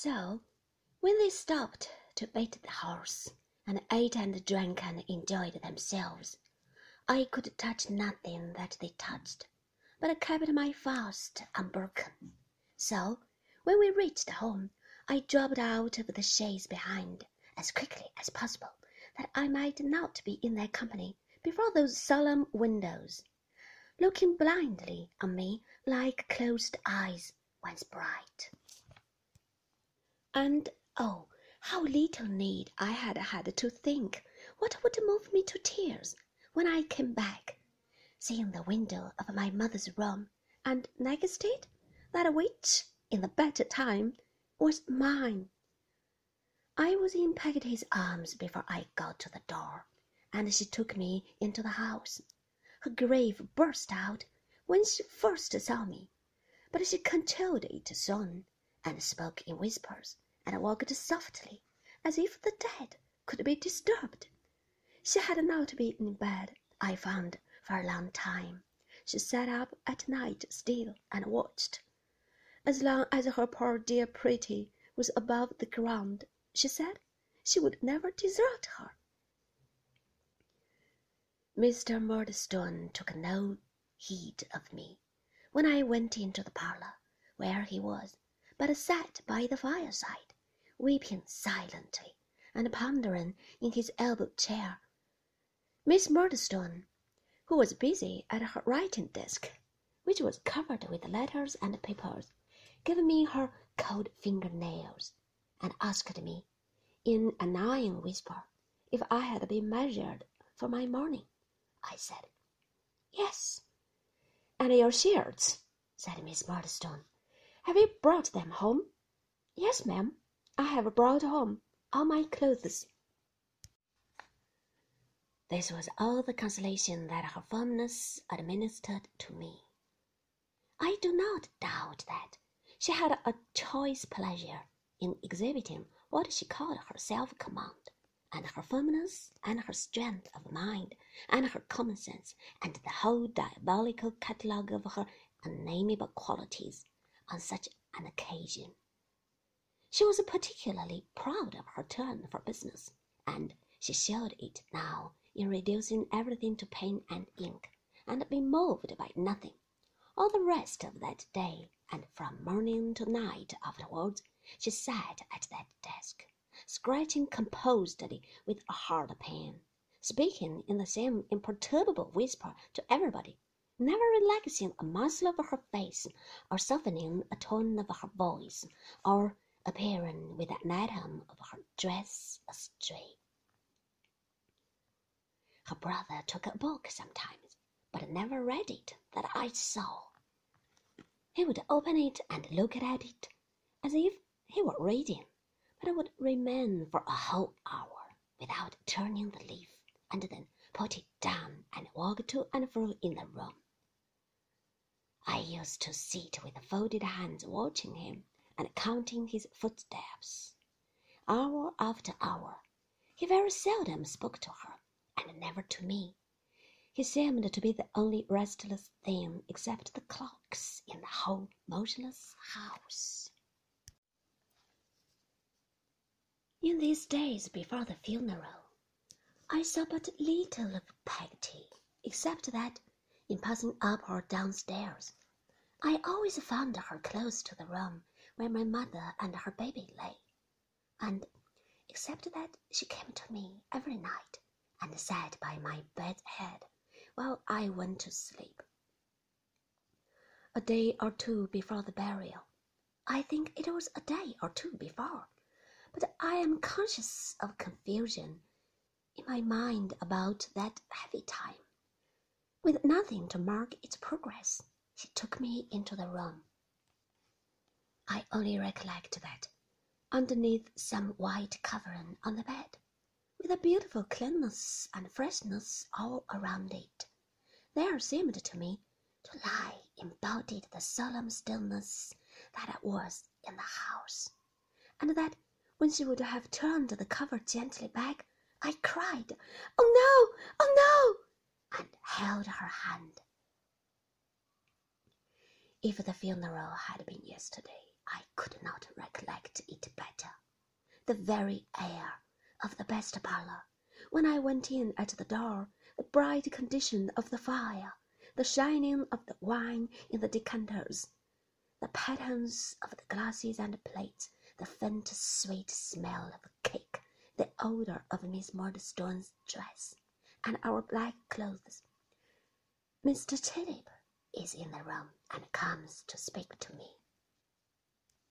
So, when they stopped to bait the horse, and ate and drank and enjoyed themselves, I could touch nothing that they touched, but kept my fast unbroken. So, when we reached home, I dropped out of the chaise behind as quickly as possible, that I might not be in their company before those solemn windows, looking blindly on me like closed eyes once bright. And oh, how little need I had had to think what would move me to tears when I came back, seeing the window of my mother's room, and next it, that which, in the better time, was mine. I was in Peggotty's arms before I got to the door, and she took me into the house. Her grief burst out when she first saw me, but she controlled it soon, and spoke in whispers, and walked softly, as if the dead could be disturbed. She had not been in bed, I found, for a long time. She sat up at night still and watched. As long as her poor dear Pretty was above the ground, she said she would never desert her. Mr. Murdstone took no heed of me when I went into the parlour where he was, but sat by the fireside, weeping silently and pondering in his elbow chair. Miss Murdstone, who was busy at her writing desk, which was covered with letters and papers, gave me her cold finger nails, and asked me, in a gnawing whisper, if I had been measured for my mourning. I said, Yes. And your shirts, said Miss Murdstone. Have you brought them home? Yes, ma'am. I have brought home all my clothes. This was all the consolation that her firmness administered to me. I do not doubt that she had a choice pleasure in exhibiting what she called her self command and her firmness and her strength of mind and her common sense and the whole diabolical catalogue of her unnameable qualities on such an occasion. She was particularly proud of her turn for business, and she showed it now in reducing everything to pen and ink, and being moved by nothing. All the rest of that day, and from morning to night afterwards, she sat at that desk scratching composedly with a hard pen, speaking in the same imperturbable whisper to everybody, never relaxing a muscle of her face, or softening a tone of her voice, or appearing with an item of her dress astray. Her brother took a book sometimes, but never read it that I saw. He would open it and look at it as if he were reading but would remain for a whole hour without turning the leaf, and then put it down and walk to and fro in the room. I used to sit with folded hands watching him and counting his footsteps. Hour after hour, he very seldom spoke to her, and never to me. He seemed to be the only restless thing except the clocks in the whole motionless house. In these days before the funeral, I saw but little of Peggy, except that, in passing up or downstairs, I always found her close to the room where my mother and her baby lay, and, except that she came to me every night and sat by my bed's head while I went to sleep. A day or two before the burial, I think it was a day or two before, but I am conscious of confusion in my mind about that heavy time. With nothing to mark its progress, she took me into the room. I only recollect that, underneath some white covering on the bed, with a beautiful cleanness and freshness all around it, there seemed to me to lie embodied the solemn stillness that it was in the house, and that when she would have turned the cover gently back, I cried, Oh no! Oh no! and held her hand. If the funeral had been yesterday, I could not recollect it better. the very air of the best parlor. When I went in at the door, the bright condition of the fire, the shining of the wine in the decanters, the patterns of the glasses and plates, the faint sweet smell of cake, the odor of Miss Murdstone's dress, and our black clothes. Mr. Chillip is in the room and comes to speak to me.